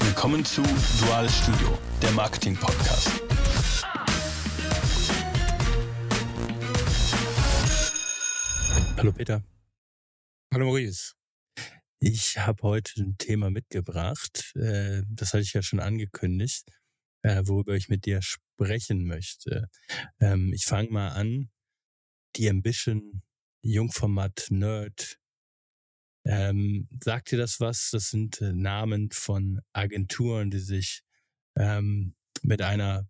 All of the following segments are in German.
Willkommen zu Duales Studio, der Marketing-Podcast. Hallo Peter. Hallo Maurice. Ich habe heute ein Thema mitgebracht, äh, das hatte ich ja schon angekündigt, äh, worüber ich mit dir sprechen möchte. Ähm, ich fange mal an. Die Ambition, Jungformat, Nerd. Ähm, sagt dir das was? Das sind äh, Namen von Agenturen, die sich ähm, mit einer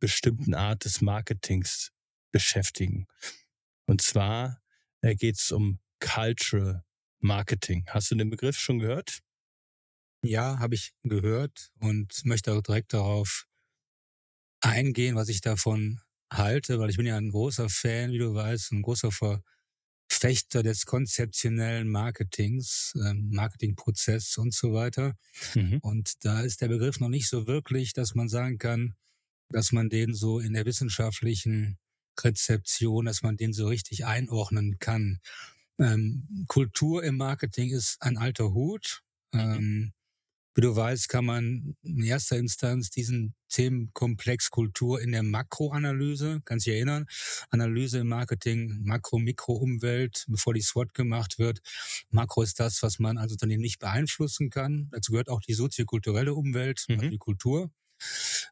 bestimmten Art des Marketings beschäftigen. Und zwar äh, geht es um Cultural Marketing. Hast du den Begriff schon gehört? Ja, habe ich gehört und möchte auch direkt darauf eingehen, was ich davon halte, weil ich bin ja ein großer Fan, wie du weißt, ein großer Verfechter des konzeptionellen Marketings, ähm, Marketingprozess und so weiter. Mhm. Und da ist der Begriff noch nicht so wirklich, dass man sagen kann, dass man den so in der wissenschaftlichen Rezeption, dass man den so richtig einordnen kann. Ähm, Kultur im Marketing ist ein alter Hut. Mhm. Ähm, wie du weißt, kann man in erster Instanz diesen Themenkomplex Kultur in der Makroanalyse, kannst dich erinnern, Analyse im Marketing, Makro, Mikro, Umwelt, bevor die SWOT gemacht wird. Makro ist das, was man als Unternehmen nicht beeinflussen kann. Dazu gehört auch die soziokulturelle Umwelt, also mhm. die Kultur.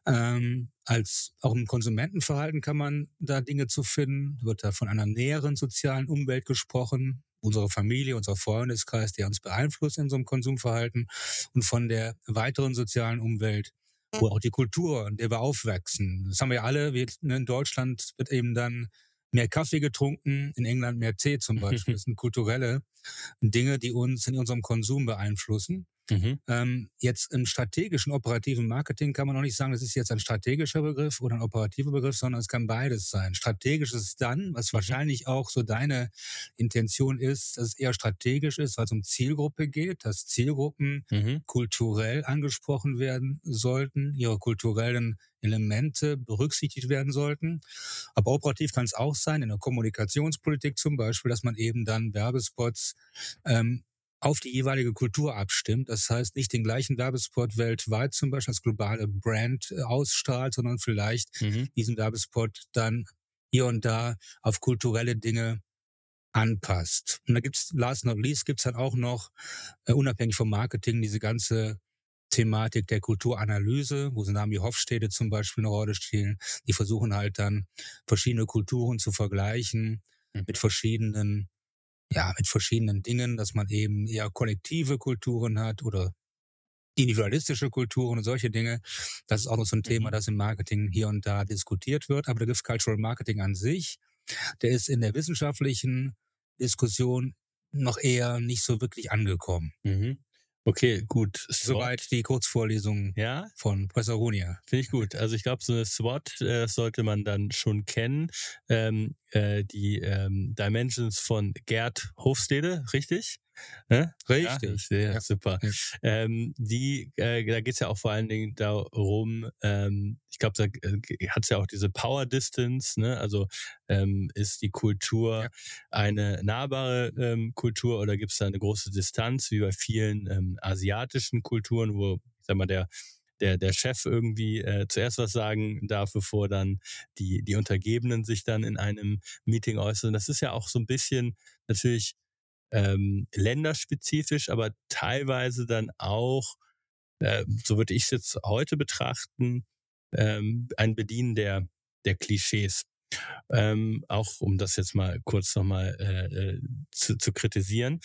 Ähm, als auch im Konsumentenverhalten kann man da Dinge zu finden. Wird da von einer näheren sozialen Umwelt gesprochen, unsere Familie, unser Freundeskreis, der uns beeinflusst in unserem Konsumverhalten und von der weiteren sozialen Umwelt, wo auch die Kultur, in der wir aufwachsen. Das haben wir alle. Wir, ne, in Deutschland wird eben dann mehr Kaffee getrunken, in England mehr Tee zum Beispiel. Das sind kulturelle Dinge, die uns in unserem Konsum beeinflussen. Mhm. Ähm, jetzt im strategischen, operativen Marketing kann man noch nicht sagen, das ist jetzt ein strategischer Begriff oder ein operativer Begriff, sondern es kann beides sein. Strategisch ist es dann, was mhm. wahrscheinlich auch so deine Intention ist, dass es eher strategisch ist, weil es um Zielgruppe geht, dass Zielgruppen mhm. kulturell angesprochen werden sollten, ihre kulturellen Elemente berücksichtigt werden sollten. Aber operativ kann es auch sein, in der Kommunikationspolitik zum Beispiel, dass man eben dann Werbespots ähm, auf die jeweilige Kultur abstimmt. Das heißt, nicht den gleichen Werbespot weltweit zum Beispiel als globale Brand äh, ausstrahlt, sondern vielleicht mhm. diesen Werbespot dann hier und da auf kulturelle Dinge anpasst. Und da gibt's, last not least, gibt's dann auch noch, äh, unabhängig vom Marketing, diese ganze Thematik der Kulturanalyse, wo so Namen wie Hofstede zum Beispiel eine Rolle spielen. Die versuchen halt dann verschiedene Kulturen zu vergleichen mhm. mit verschiedenen ja, mit verschiedenen Dingen, dass man eben eher kollektive Kulturen hat oder individualistische Kulturen und solche Dinge. Das ist auch noch so ein Thema, mhm. das im Marketing hier und da diskutiert wird. Aber der Begriff Cultural Marketing an sich, der ist in der wissenschaftlichen Diskussion noch eher nicht so wirklich angekommen. Mhm. Okay, gut. Soweit die Kurzvorlesung ja? von Professor Runia. Finde ich gut. Also ich glaube, so eine SWOT äh, sollte man dann schon kennen. Ähm, äh, die ähm, Dimensions von Gerd Hofstede, richtig? Ne? Richtig. Ja, ja, super. Ja. Ähm, die, äh, da geht's ja auch vor allen Dingen darum, ähm, ich glaube, da äh, hat's ja auch diese Power Distance, ne? Also ähm, ist die Kultur eine nahbare ähm, Kultur oder gibt's da eine große Distanz, wie bei vielen ähm, asiatischen Kulturen, wo, ich sag mal, der der, der Chef irgendwie äh, zuerst was sagen darf, bevor dann die, die Untergebenen sich dann in einem Meeting äußern. Das ist ja auch so ein bisschen natürlich ähm, länderspezifisch, aber teilweise dann auch, äh, so würde ich es jetzt heute betrachten, ähm, ein Bedienen der, der Klischees. Ähm, auch um das jetzt mal kurz nochmal äh, äh, zu, zu kritisieren.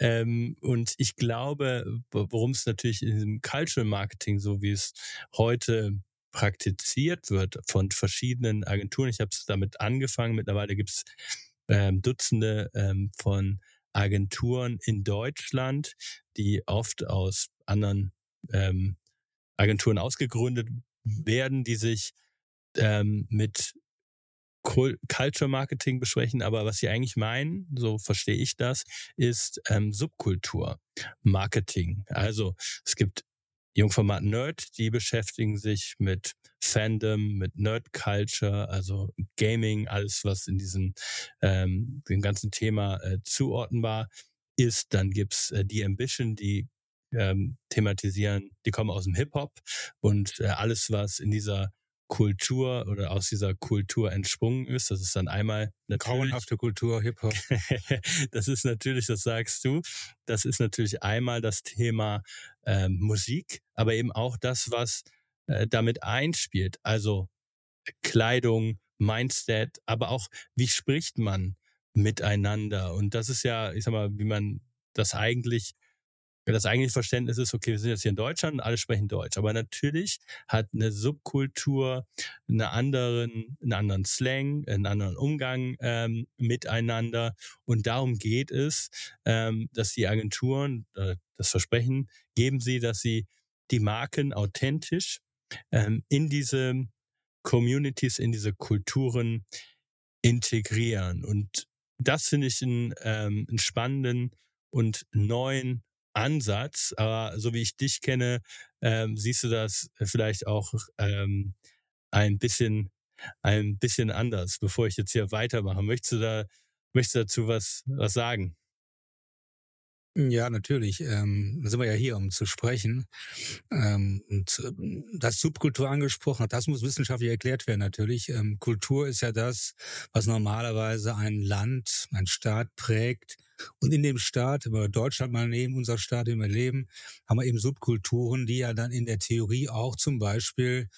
Ähm, und ich glaube, worum es natürlich in diesem Cultural Marketing, so wie es heute praktiziert wird von verschiedenen Agenturen, ich habe es damit angefangen, mittlerweile gibt es ähm, Dutzende ähm, von Agenturen in Deutschland, die oft aus anderen ähm, Agenturen ausgegründet werden, die sich ähm, mit Culture Marketing besprechen, aber was sie eigentlich meinen, so verstehe ich das, ist ähm, Subkultur Marketing. Also es gibt Jungformat Nerd, die beschäftigen sich mit Fandom, mit Nerd Culture, also Gaming, alles was in diesem ähm, dem ganzen Thema äh, zuordnenbar ist. Dann gibt's äh, die Ambition, die ähm, thematisieren, die kommen aus dem Hip-Hop und äh, alles, was in dieser Kultur oder aus dieser Kultur entsprungen ist. Das ist dann einmal natürlich. Grauenhafte Kultur, Hip-Hop. das ist natürlich, das sagst du, das ist natürlich einmal das Thema ähm, Musik, aber eben auch das, was äh, damit einspielt. Also Kleidung, Mindset, aber auch, wie spricht man miteinander? Und das ist ja, ich sag mal, wie man das eigentlich das eigentliche Verständnis ist, okay, wir sind jetzt hier in Deutschland und alle sprechen Deutsch. Aber natürlich hat eine Subkultur eine anderen, einen anderen Slang, einen anderen Umgang ähm, miteinander. Und darum geht es, ähm, dass die Agenturen äh, das Versprechen geben sie, dass sie die Marken authentisch ähm, in diese Communities, in diese Kulturen integrieren. Und das finde ich einen, ähm, einen spannenden und neuen Ansatz, aber so wie ich dich kenne, ähm, siehst du das vielleicht auch ähm, ein bisschen ein bisschen anders, bevor ich jetzt hier weitermache. Möchtest du da möchtest du dazu was was sagen? Ja, natürlich. Ähm, da sind wir ja hier, um zu sprechen. Ähm, und ähm, das Subkultur angesprochen hat, das muss wissenschaftlich erklärt werden natürlich. Ähm, Kultur ist ja das, was normalerweise ein Land, ein Staat prägt. Und in dem Staat, wenn wir Deutschland mal nehmen, unser Staat, in dem wir leben, haben wir eben Subkulturen, die ja dann in der Theorie auch zum Beispiel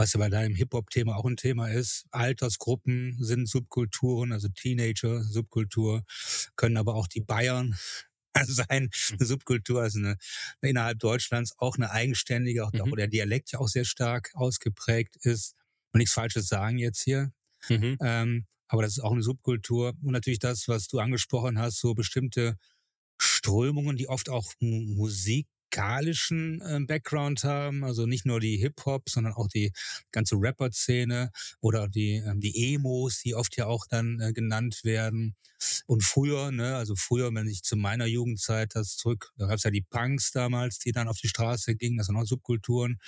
was ja bei deinem Hip-Hop-Thema auch ein Thema ist. Altersgruppen sind Subkulturen, also Teenager, Subkultur, können aber auch die Bayern sein, eine Subkultur, also eine, innerhalb Deutschlands auch eine eigenständige, auch, mhm. wo der Dialekt ja auch sehr stark ausgeprägt ist. Und nichts Falsches sagen jetzt hier. Mhm. Ähm, aber das ist auch eine Subkultur. Und natürlich das, was du angesprochen hast, so bestimmte Strömungen, die oft auch Musik musikalischen äh, Background haben, also nicht nur die Hip-Hop, sondern auch die ganze Rapper-Szene oder die, ähm, die Emos, die oft ja auch dann äh, genannt werden. Und früher, ne, also früher, wenn ich zu meiner Jugendzeit das zurück, da gab es ja die Punks damals, die dann auf die Straße gingen, das sind auch Subkulturen,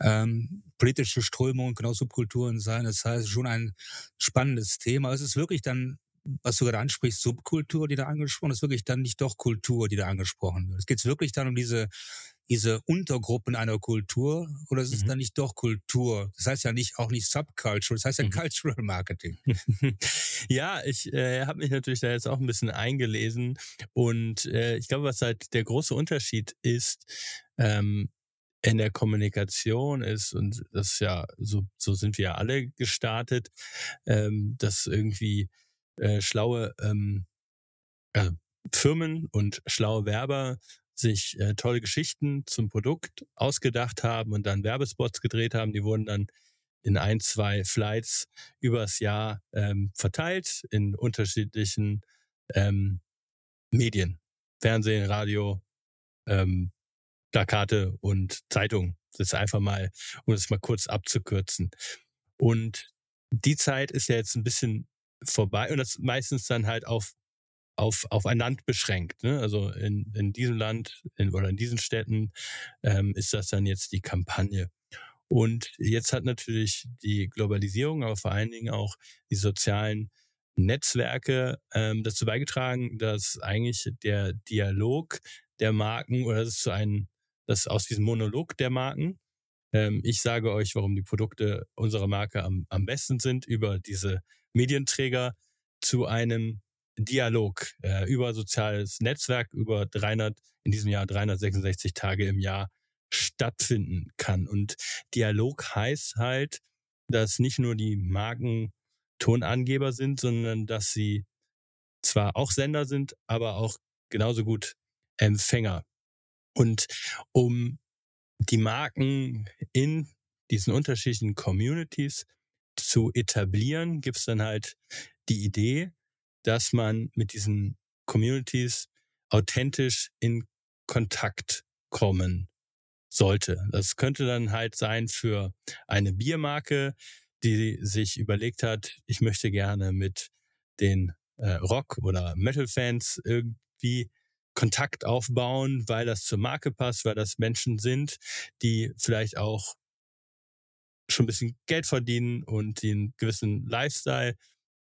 ähm, politische Strömungen auch Subkulturen sein. Das heißt, schon ein spannendes Thema. Es ist wirklich dann was du gerade ansprichst, Subkultur, die da angesprochen ist, wirklich dann nicht doch Kultur, die da angesprochen wird. Es geht wirklich dann um diese, diese Untergruppen einer Kultur oder ist es mhm. dann nicht doch Kultur? Das heißt ja nicht auch nicht Subculture, das heißt ja mhm. Cultural Marketing. ja, ich äh, habe mich natürlich da jetzt auch ein bisschen eingelesen und äh, ich glaube, was halt der große Unterschied ist, ähm, in der Kommunikation ist, und das ja, so, so sind wir ja alle gestartet, ähm, dass irgendwie äh, schlaue ähm, äh, Firmen und schlaue Werber sich äh, tolle Geschichten zum Produkt ausgedacht haben und dann Werbespots gedreht haben. Die wurden dann in ein, zwei Flights übers Jahr ähm, verteilt in unterschiedlichen ähm, Medien. Fernsehen, Radio, ähm, Plakate und Zeitung. Das ist einfach mal, um es mal kurz abzukürzen. Und die Zeit ist ja jetzt ein bisschen vorbei und das meistens dann halt auf auf, auf ein Land beschränkt. Ne? Also in, in diesem Land in, oder in diesen Städten ähm, ist das dann jetzt die Kampagne. Und jetzt hat natürlich die Globalisierung, aber vor allen Dingen auch die sozialen Netzwerke ähm, dazu beigetragen, dass eigentlich der Dialog der Marken oder das ist so ein, das aus diesem Monolog der Marken, ähm, ich sage euch, warum die Produkte unserer Marke am, am besten sind über diese Medienträger zu einem Dialog äh, über soziales Netzwerk über 300, in diesem Jahr 366 Tage im Jahr stattfinden kann. Und Dialog heißt halt, dass nicht nur die Marken Tonangeber sind, sondern dass sie zwar auch Sender sind, aber auch genauso gut Empfänger. Und um die Marken in diesen unterschiedlichen Communities zu etablieren, gibt es dann halt die Idee, dass man mit diesen Communities authentisch in Kontakt kommen sollte. Das könnte dann halt sein für eine Biermarke, die sich überlegt hat, ich möchte gerne mit den äh, Rock- oder Metal-Fans irgendwie Kontakt aufbauen, weil das zur Marke passt, weil das Menschen sind, die vielleicht auch schon ein bisschen Geld verdienen und den gewissen Lifestyle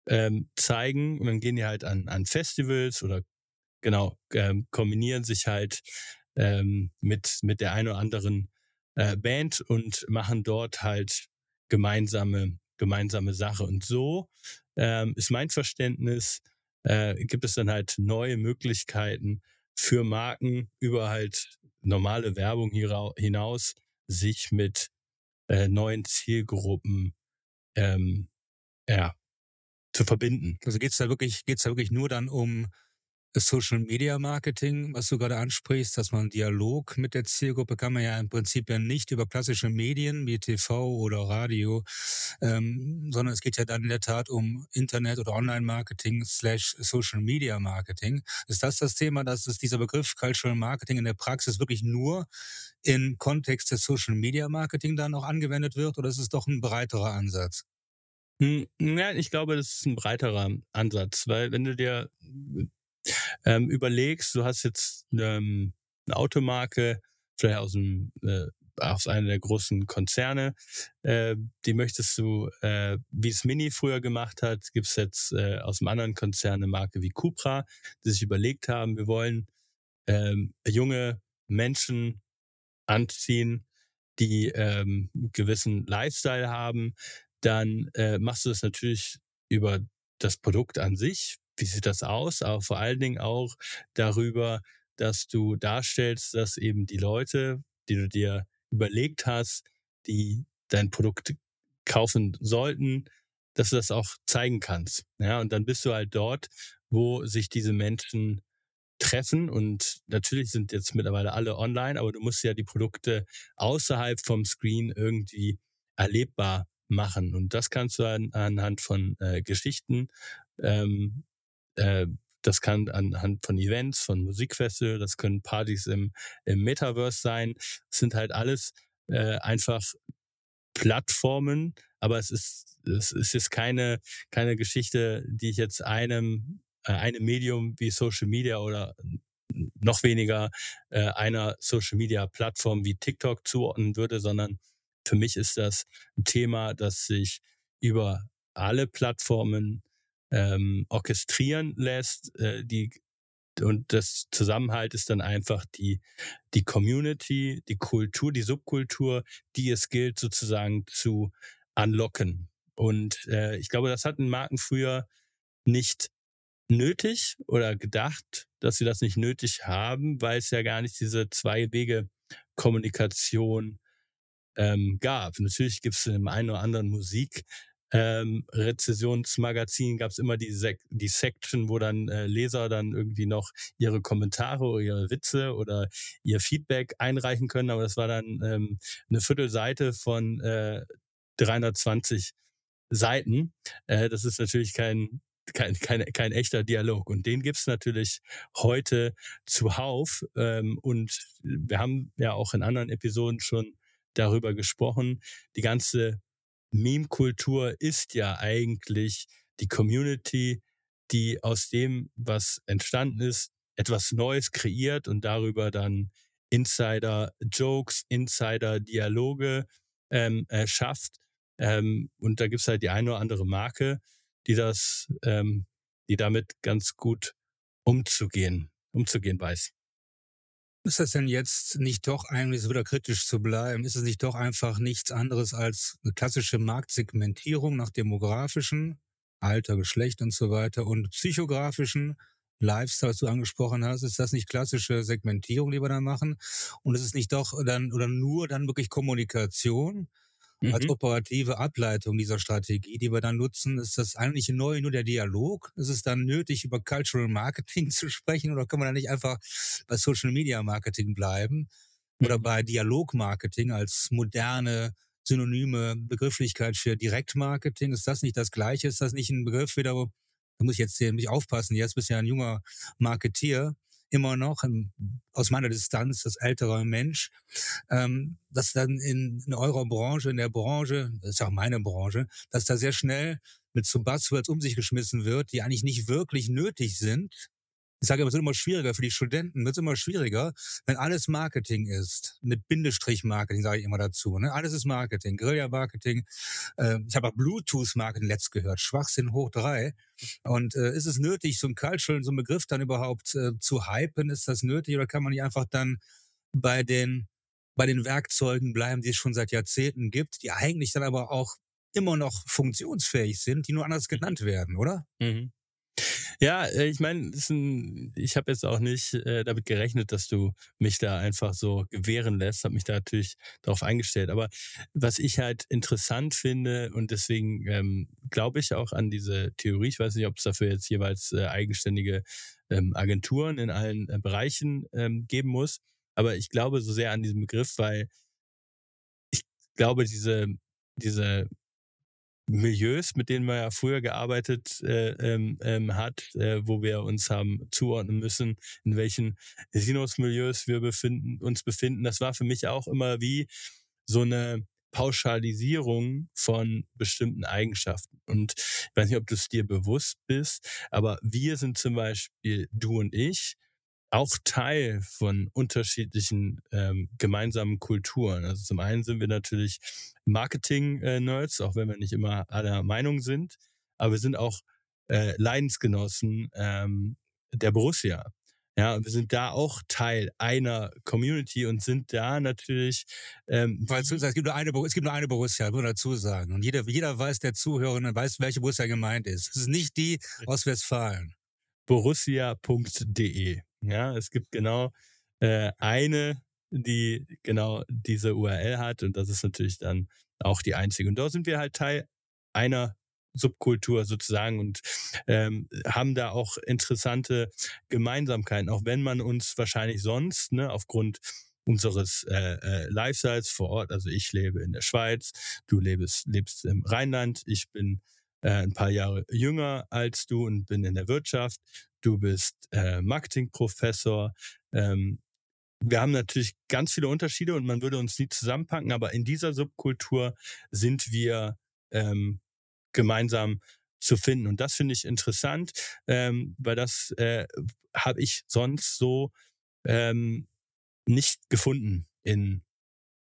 ähm, zeigen. Und dann gehen die halt an, an Festivals oder genau, ähm, kombinieren sich halt ähm, mit, mit der einen oder anderen äh, Band und machen dort halt gemeinsame, gemeinsame Sache. Und so ähm, ist mein Verständnis, äh, gibt es dann halt neue Möglichkeiten für Marken über halt normale Werbung hinaus, sich mit äh, neuen Zielgruppen ähm, ja, zu verbinden. Also geht's da wirklich, geht's da wirklich nur dann um Social Media Marketing, was du gerade ansprichst, dass man Dialog mit der Zielgruppe kann man ja im Prinzip ja nicht über klassische Medien wie TV oder Radio, ähm, sondern es geht ja dann in der Tat um Internet oder Online Marketing slash Social Media Marketing. Ist das das Thema, dass es dieser Begriff Cultural Marketing in der Praxis wirklich nur im Kontext des Social Media Marketing dann auch angewendet wird oder ist es doch ein breiterer Ansatz? Hm, ja, ich glaube, das ist ein breiterer Ansatz, weil wenn du dir ähm, überlegst, du hast jetzt ähm, eine Automarke, vielleicht aus dem äh, aus einer der großen Konzerne, äh, die möchtest du, äh, wie es Mini früher gemacht hat, gibt's jetzt äh, aus einem anderen Konzern eine Marke wie Cupra, die sich überlegt haben, wir wollen ähm, junge Menschen anziehen, die ähm, gewissen Lifestyle haben, dann äh, machst du das natürlich über das Produkt an sich, wie sieht das aus, aber vor allen Dingen auch darüber, dass du darstellst, dass eben die Leute, die du dir überlegt hast, die dein Produkt kaufen sollten, dass du das auch zeigen kannst. Ja, und dann bist du halt dort, wo sich diese Menschen treffen und natürlich sind jetzt mittlerweile alle online, aber du musst ja die Produkte außerhalb vom Screen irgendwie erlebbar machen und das kannst du an, anhand von äh, Geschichten ähm, äh, das kann anhand von Events, von Musikfestivals, das können Partys im, im Metaverse sein. Es sind halt alles äh, einfach Plattformen, aber es ist, es ist keine, keine Geschichte, die ich jetzt einem, äh, einem Medium wie Social Media oder noch weniger äh, einer Social Media Plattform wie TikTok zuordnen würde, sondern für mich ist das ein Thema, das sich über alle Plattformen ähm, orchestrieren lässt. Äh, die, und das Zusammenhalt ist dann einfach die, die Community, die Kultur, die Subkultur, die es gilt sozusagen zu unlocken. Und äh, ich glaube, das hatten Marken früher nicht nötig oder gedacht, dass sie das nicht nötig haben, weil es ja gar nicht diese zwei Wege Kommunikation ähm, gab. Natürlich gibt es im einen oder anderen Musik ähm, Rezessionsmagazin gab es immer die, Sek die Section, wo dann äh, Leser dann irgendwie noch ihre Kommentare oder ihre Witze oder ihr Feedback einreichen können. Aber das war dann ähm, eine Viertelseite von äh, 320 Seiten. Äh, das ist natürlich kein kein, kein, kein echter Dialog. Und den gibt's natürlich heute zuhauf. Ähm, und wir haben ja auch in anderen Episoden schon darüber gesprochen. Die ganze Meme-Kultur ist ja eigentlich die Community, die aus dem, was entstanden ist, etwas Neues kreiert und darüber dann Insider-Jokes, Insider-Dialoge ähm, äh, schafft. Ähm, und da gibt's halt die eine oder andere Marke, die das, ähm, die damit ganz gut umzugehen, umzugehen weiß. Ist das denn jetzt nicht doch eigentlich, so wieder kritisch zu bleiben, ist es nicht doch einfach nichts anderes als eine klassische Marktsegmentierung nach demografischen, Alter, Geschlecht und so weiter und psychografischen Lifestyle, was du angesprochen hast, ist das nicht klassische Segmentierung, die wir da machen? Und ist es nicht doch dann oder nur dann wirklich Kommunikation? Mhm. Als operative Ableitung dieser Strategie, die wir dann nutzen, ist das eigentlich neu nur der Dialog? Ist es dann nötig, über Cultural Marketing zu sprechen oder können wir dann nicht einfach bei Social Media Marketing bleiben oder mhm. bei Dialogmarketing als moderne synonyme Begrifflichkeit für Direktmarketing? Ist das nicht das Gleiche? Ist das nicht ein Begriff wieder, da muss ich jetzt hier nicht aufpassen, jetzt bist du ja ein junger Marketier, immer noch im, aus meiner Distanz das ältere Mensch, ähm, dass dann in, in eurer Branche, in der Branche, das ist auch meine Branche, dass da sehr schnell mit so Buzzwords um sich geschmissen wird, die eigentlich nicht wirklich nötig sind, ich sage immer, es wird immer schwieriger für die Studenten, wird es immer schwieriger, wenn alles Marketing ist. Mit Bindestrich-Marketing sage ich immer dazu. Ne? Alles ist Marketing, Guerilla-Marketing. Äh, ich habe auch Bluetooth-Marketing letzt gehört, Schwachsinn hoch drei. Und äh, ist es nötig, so ein Cultural, so ein Begriff dann überhaupt äh, zu hypen? Ist das nötig oder kann man nicht einfach dann bei den bei den Werkzeugen bleiben, die es schon seit Jahrzehnten gibt, die eigentlich dann aber auch immer noch funktionsfähig sind, die nur anders genannt werden, oder? Mhm. Ja, äh, ich meine, ich habe jetzt auch nicht äh, damit gerechnet, dass du mich da einfach so gewähren lässt, habe mich da natürlich darauf eingestellt. Aber was ich halt interessant finde und deswegen ähm, glaube ich auch an diese Theorie, ich weiß nicht, ob es dafür jetzt jeweils äh, eigenständige ähm, Agenturen in allen äh, Bereichen ähm, geben muss, aber ich glaube so sehr an diesen Begriff, weil ich glaube, diese, diese Milieus, mit denen man ja früher gearbeitet äh, ähm, ähm, hat, äh, wo wir uns haben zuordnen müssen, in welchen Sinusmilieus wir befinden, uns befinden. Das war für mich auch immer wie so eine Pauschalisierung von bestimmten Eigenschaften. Und ich weiß nicht, ob du es dir bewusst bist, aber wir sind zum Beispiel, du und ich, auch Teil von unterschiedlichen ähm, gemeinsamen Kulturen. Also zum einen sind wir natürlich Marketing-Nerds, auch wenn wir nicht immer aller Meinung sind, aber wir sind auch äh, Leidensgenossen ähm, der Borussia. Ja, und wir sind da auch Teil einer Community und sind da natürlich. Ähm, Weil es gibt nur eine, es gibt nur eine Borussia, muss man dazu sagen. Und jeder, jeder weiß, der Zuhörende weiß, welche Borussia gemeint ist. Es ist nicht die aus Westfalen. Borussia.de. Ja, es gibt genau äh, eine, die genau diese URL hat und das ist natürlich dann auch die einzige. Und dort sind wir halt Teil einer Subkultur sozusagen und ähm, haben da auch interessante Gemeinsamkeiten, auch wenn man uns wahrscheinlich sonst, ne, aufgrund unseres äh, äh, Lifestyles vor Ort, also ich lebe in der Schweiz, du lebst, lebst im Rheinland, ich bin äh, ein paar Jahre jünger als du und bin in der Wirtschaft. Du bist äh, Marketingprofessor. Ähm, wir haben natürlich ganz viele Unterschiede und man würde uns nie zusammenpacken, aber in dieser Subkultur sind wir ähm, gemeinsam zu finden. Und das finde ich interessant, ähm, weil das äh, habe ich sonst so ähm, nicht gefunden in,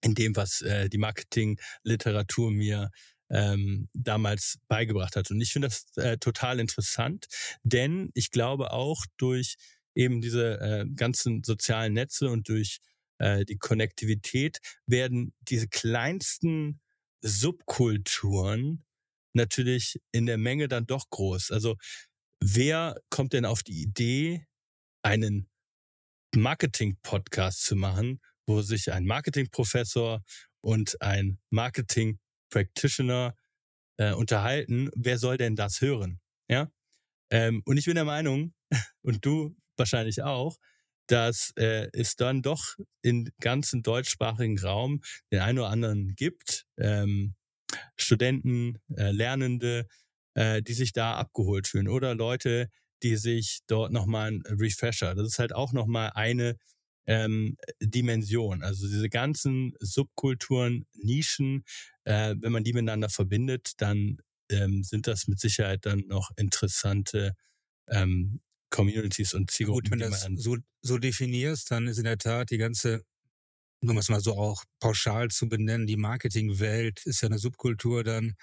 in dem, was äh, die Marketingliteratur mir ähm, damals beigebracht hat. Und ich finde das äh, total interessant, denn ich glaube auch durch eben diese äh, ganzen sozialen Netze und durch äh, die Konnektivität werden diese kleinsten Subkulturen natürlich in der Menge dann doch groß. Also wer kommt denn auf die Idee, einen Marketing-Podcast zu machen, wo sich ein Marketingprofessor und ein Marketing Practitioner äh, unterhalten, wer soll denn das hören? Ja. Ähm, und ich bin der Meinung, und du wahrscheinlich auch, dass äh, es dann doch im ganzen deutschsprachigen Raum den einen oder anderen gibt, ähm, Studenten, äh, Lernende, äh, die sich da abgeholt fühlen oder Leute, die sich dort nochmal ein Refresher, das ist halt auch nochmal eine ähm, Dimension. Also diese ganzen Subkulturen, Nischen, äh, wenn man die miteinander verbindet, dann ähm, sind das mit Sicherheit dann noch interessante ähm, Communities und Zielgruppen. Gut, wenn du das so, so definierst, dann ist in der Tat die ganze, um es mal so auch pauschal zu benennen, die Marketingwelt ist ja eine Subkultur dann,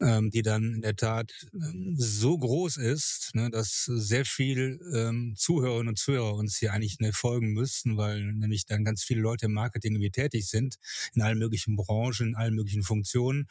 ähm, die dann in der Tat ähm, so groß ist, ne, dass sehr viel ähm, Zuhörerinnen und Zuhörer uns hier eigentlich ne, folgen müssten, weil nämlich dann ganz viele Leute im Marketing irgendwie tätig sind, in allen möglichen Branchen, in allen möglichen Funktionen.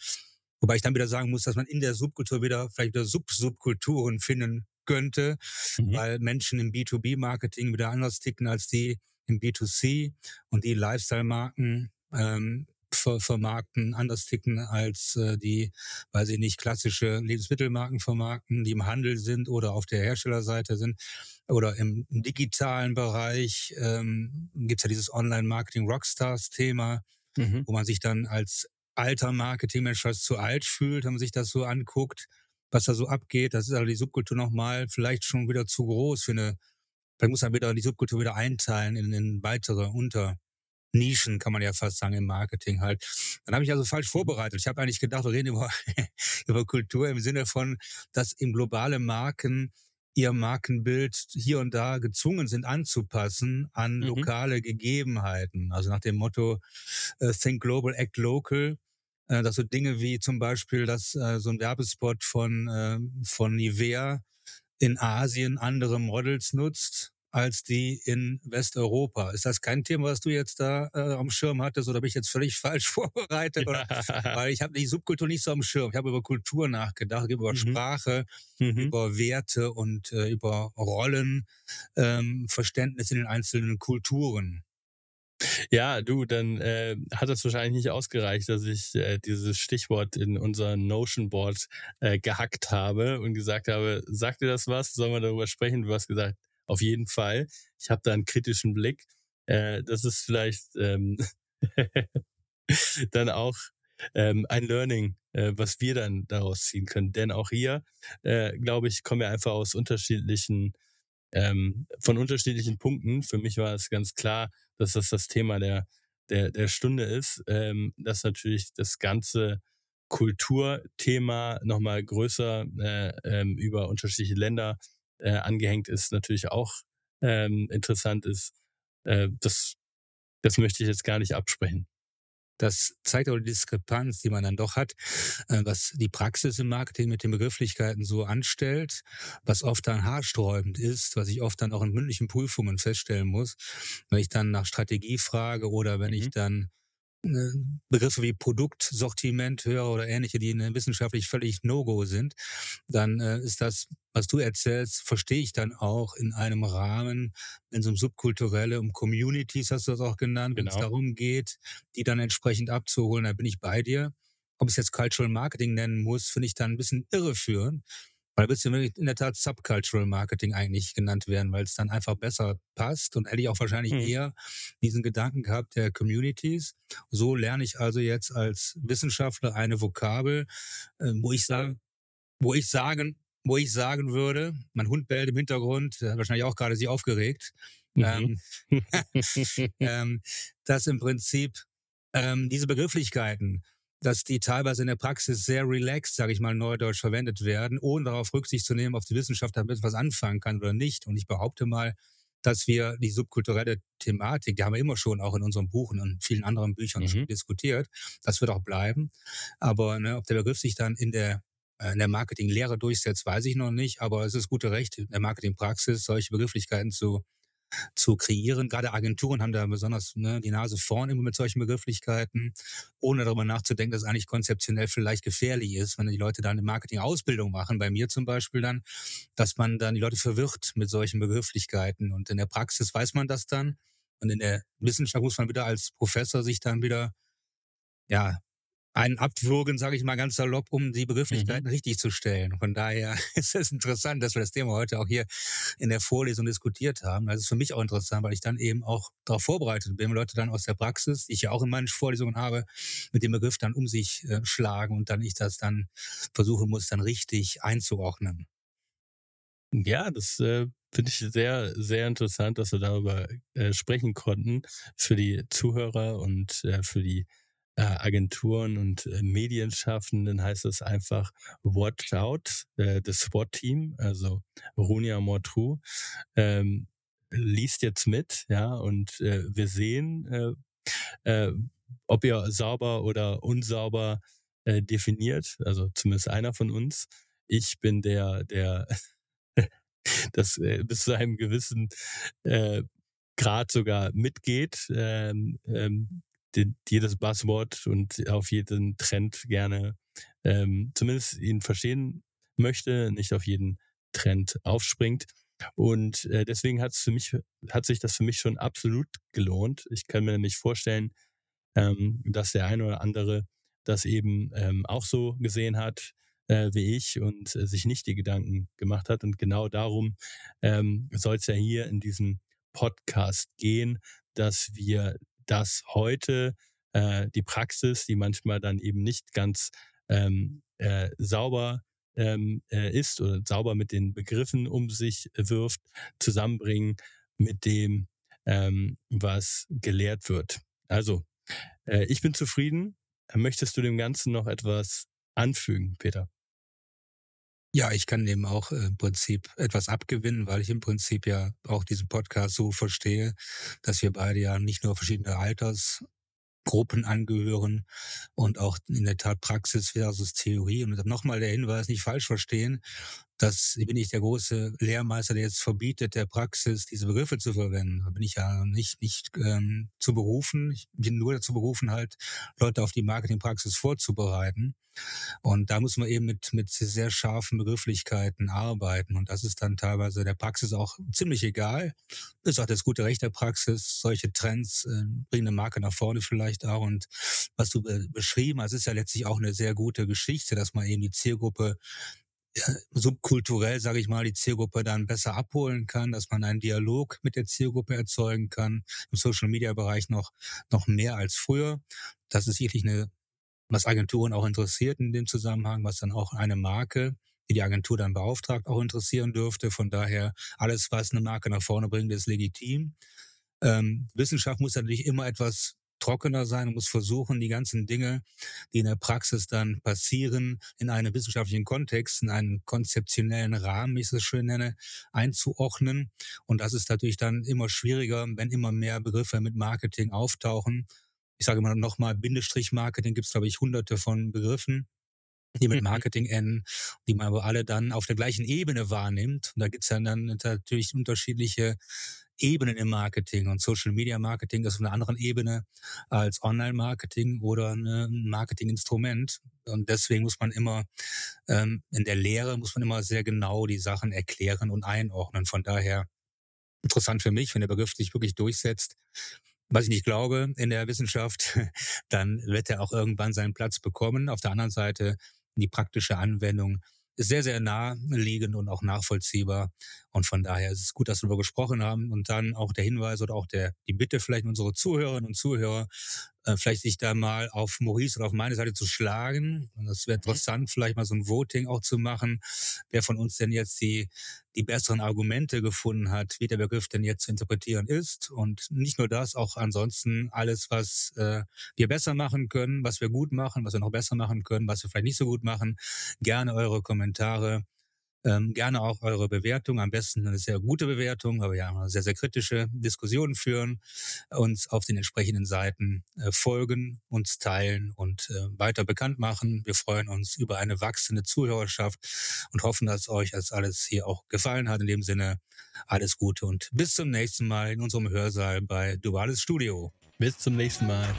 Wobei ich dann wieder sagen muss, dass man in der Subkultur wieder vielleicht wieder Sub-Subkulturen finden könnte, mhm. weil Menschen im B2B-Marketing wieder anders ticken als die im B2C und die Lifestyle-Marken ähm, ver vermarkten, anders ticken als äh, die, weiß ich nicht, klassische Lebensmittelmarken vermarkten, die im Handel sind oder auf der Herstellerseite sind oder im, im digitalen Bereich ähm, gibt ja dieses Online-Marketing-Rockstars-Thema, mhm. wo man sich dann als alter Marketingmensch fast zu alt fühlt, wenn man sich das so anguckt, was da so abgeht. Das ist also die Subkultur nochmal vielleicht schon wieder zu groß für eine, vielleicht muss man wieder die Subkultur wieder einteilen in, in weitere Unter. Nischen, kann man ja fast sagen, im Marketing halt. Dann habe ich also falsch vorbereitet. Ich habe eigentlich gedacht, wir reden über, über Kultur im Sinne von, dass im globale Marken ihr Markenbild hier und da gezwungen sind anzupassen an mhm. lokale Gegebenheiten. Also nach dem Motto uh, Think Global, Act Local. Äh, dass so Dinge wie zum Beispiel, dass äh, so ein Werbespot von, von Nivea in Asien andere Models nutzt als die in Westeuropa. Ist das kein Thema, was du jetzt da äh, am Schirm hattest oder bin ich jetzt völlig falsch vorbereitet? Oder? Weil ich habe die Subkultur nicht so am Schirm. Ich habe über Kultur nachgedacht, über mhm. Sprache, mhm. über Werte und äh, über Rollen, ähm, Verständnis in den einzelnen Kulturen. Ja, du, dann äh, hat es wahrscheinlich nicht ausgereicht, dass ich äh, dieses Stichwort in unser Notion Board äh, gehackt habe und gesagt habe, sagt dir das was? Sollen wir darüber sprechen? Du hast gesagt, auf jeden Fall. Ich habe da einen kritischen Blick. Äh, das ist vielleicht ähm, dann auch ähm, ein Learning, äh, was wir dann daraus ziehen können. Denn auch hier, äh, glaube ich, kommen wir einfach aus unterschiedlichen, ähm, von unterschiedlichen Punkten. Für mich war es ganz klar, dass das das Thema der, der, der Stunde ist, ähm, dass natürlich das ganze Kulturthema nochmal größer äh, ähm, über unterschiedliche Länder äh, angehängt ist, natürlich auch ähm, interessant ist. Äh, das, das möchte ich jetzt gar nicht absprechen. Das zeigt auch die Diskrepanz, die man dann doch hat, äh, was die Praxis im Marketing mit den Begrifflichkeiten so anstellt, was oft dann haarsträubend ist, was ich oft dann auch in mündlichen Prüfungen feststellen muss, wenn ich dann nach Strategie frage oder wenn mhm. ich dann Begriffe wie Produktsortiment höre oder ähnliche, die wissenschaftlich völlig No-Go sind, dann äh, ist das, was du erzählst, verstehe ich dann auch in einem Rahmen, wenn es um subkulturelle, um Communities, hast du das auch genannt, genau. wenn es genau. darum geht, die dann entsprechend abzuholen, da bin ich bei dir. Ob es jetzt Cultural Marketing nennen muss, finde ich dann ein bisschen irreführend. Weil wird es in der Tat Subcultural Marketing eigentlich genannt werden, weil es dann einfach besser passt und hätte ich auch wahrscheinlich hm. eher diesen Gedanken gehabt der Communities. So lerne ich also jetzt als Wissenschaftler eine Vokabel, äh, wo ich sage, wo ich sagen, wo ich sagen würde, mein Hund bellt im Hintergrund, der hat wahrscheinlich auch gerade sich aufgeregt, mhm. ähm, ähm, dass im Prinzip ähm, diese Begrifflichkeiten dass die teilweise in der Praxis sehr relaxed, sage ich mal, neudeutsch verwendet werden, ohne darauf Rücksicht zu nehmen, ob die Wissenschaft damit was anfangen kann oder nicht. Und ich behaupte mal, dass wir die subkulturelle Thematik, die haben wir immer schon auch in unserem Buch und vielen anderen Büchern mhm. diskutiert, das wird auch bleiben. Aber ne, ob der Begriff sich dann in der äh, in der Marketinglehre durchsetzt, weiß ich noch nicht, aber es ist gute Recht in der Marketingpraxis, solche Begrifflichkeiten zu zu kreieren. Gerade Agenturen haben da besonders ne, die Nase vorn immer mit solchen Begrifflichkeiten, ohne darüber nachzudenken, dass es eigentlich konzeptionell vielleicht gefährlich ist, wenn die Leute dann eine Marketing-Ausbildung machen, bei mir zum Beispiel dann, dass man dann die Leute verwirrt mit solchen Begrifflichkeiten. Und in der Praxis weiß man das dann. Und in der Wissenschaft muss man wieder als Professor sich dann wieder ja, einen abwürgen, sage ich mal ganz salopp, um die Begrifflichkeiten mhm. richtig zu stellen. Von daher ist es interessant, dass wir das Thema heute auch hier in der Vorlesung diskutiert haben. Das ist für mich auch interessant, weil ich dann eben auch darauf vorbereitet bin, Leute dann aus der Praxis, die ich ja auch in meinen Vorlesungen habe, mit dem Begriff dann um sich äh, schlagen und dann ich das dann versuchen muss, dann richtig einzuordnen. Ja, das äh, finde ich sehr, sehr interessant, dass wir darüber äh, sprechen konnten für die Zuhörer und äh, für die äh, Agenturen und äh, Medienschaffenden heißt es einfach Watch Out, äh, das SWAT-Team, also Runia Mortrou, ähm, liest jetzt mit, ja, und äh, wir sehen, äh, äh, ob ihr sauber oder unsauber äh, definiert, also zumindest einer von uns. Ich bin der, der das äh, bis zu einem gewissen äh, Grad sogar mitgeht. Ähm, ähm, die, jedes Buzzword und auf jeden Trend gerne ähm, zumindest ihn verstehen möchte, nicht auf jeden Trend aufspringt. Und äh, deswegen hat's für mich, hat sich das für mich schon absolut gelohnt. Ich kann mir nämlich vorstellen, ähm, dass der eine oder andere das eben ähm, auch so gesehen hat äh, wie ich und äh, sich nicht die Gedanken gemacht hat. Und genau darum ähm, soll es ja hier in diesem Podcast gehen, dass wir dass heute äh, die Praxis, die manchmal dann eben nicht ganz ähm, äh, sauber ähm, äh, ist oder sauber mit den Begriffen um sich wirft, zusammenbringen mit dem, ähm, was gelehrt wird. Also, äh, ich bin zufrieden. Möchtest du dem Ganzen noch etwas anfügen, Peter? Ja, ich kann dem auch äh, im Prinzip etwas abgewinnen, weil ich im Prinzip ja auch diesen Podcast so verstehe, dass wir beide ja nicht nur verschiedene Altersgruppen angehören und auch in der Tat Praxis versus Theorie. Und nochmal der Hinweis, nicht falsch verstehen, dass bin ich der große Lehrmeister, der jetzt verbietet, der Praxis diese Begriffe zu verwenden. Da bin ich ja nicht, nicht ähm, zu berufen. Ich bin nur dazu berufen, halt Leute auf die Marketingpraxis vorzubereiten. Und da muss man eben mit, mit sehr scharfen Begrifflichkeiten arbeiten. Und das ist dann teilweise der Praxis auch ziemlich egal. Das ist auch das gute Recht der Praxis. Solche Trends äh, bringen eine Marke nach vorne vielleicht auch. Und was du be beschrieben hast, ist ja letztlich auch eine sehr gute Geschichte, dass man eben die Zielgruppe subkulturell, sage ich mal, die Zielgruppe dann besser abholen kann, dass man einen Dialog mit der Zielgruppe erzeugen kann, im Social-Media-Bereich noch, noch mehr als früher. Das ist wirklich eine, was Agenturen auch interessiert in dem Zusammenhang, was dann auch eine Marke, die die Agentur dann beauftragt, auch interessieren dürfte. Von daher, alles, was eine Marke nach vorne bringt, ist legitim. Ähm, Wissenschaft muss natürlich immer etwas trockener sein und muss versuchen, die ganzen Dinge, die in der Praxis dann passieren, in einem wissenschaftlichen Kontext, in einen konzeptionellen Rahmen, wie ich es schön nenne, einzuordnen. Und das ist natürlich dann immer schwieriger, wenn immer mehr Begriffe mit Marketing auftauchen. Ich sage mal nochmal, Bindestrich-Marketing gibt es, glaube ich, hunderte von Begriffen die mit mhm. Marketing enden, die man aber alle dann auf der gleichen Ebene wahrnimmt. Und da gibt es dann, dann natürlich unterschiedliche Ebenen im Marketing und Social Media Marketing ist auf einer anderen Ebene als Online Marketing oder ein Marketinginstrument. Und deswegen muss man immer ähm, in der Lehre muss man immer sehr genau die Sachen erklären und einordnen. Von daher interessant für mich, wenn der Begriff sich wirklich durchsetzt. Was ich nicht glaube in der Wissenschaft, dann wird er auch irgendwann seinen Platz bekommen. Auf der anderen Seite die praktische Anwendung sehr, sehr naheliegend und auch nachvollziehbar. Und von daher ist es gut, dass wir darüber gesprochen haben. Und dann auch der Hinweis oder auch der, die Bitte vielleicht unsere Zuhörerinnen und Zuhörer, äh, vielleicht sich da mal auf Maurice oder auf meine Seite zu schlagen. Und das wäre mhm. interessant, vielleicht mal so ein Voting auch zu machen, wer von uns denn jetzt die, die besseren Argumente gefunden hat, wie der Begriff denn jetzt zu interpretieren ist. Und nicht nur das, auch ansonsten alles, was äh, wir besser machen können, was wir gut machen, was wir noch besser machen können, was wir vielleicht nicht so gut machen. Gerne eure Kommentare ähm, gerne auch eure Bewertung, am besten eine sehr gute Bewertung, aber ja, sehr, sehr kritische Diskussionen führen, uns auf den entsprechenden Seiten äh, folgen, uns teilen und äh, weiter bekannt machen. Wir freuen uns über eine wachsende Zuhörerschaft und hoffen, dass euch das alles hier auch gefallen hat. In dem Sinne, alles Gute und bis zum nächsten Mal in unserem Hörsaal bei Duales Studio. Bis zum nächsten Mal.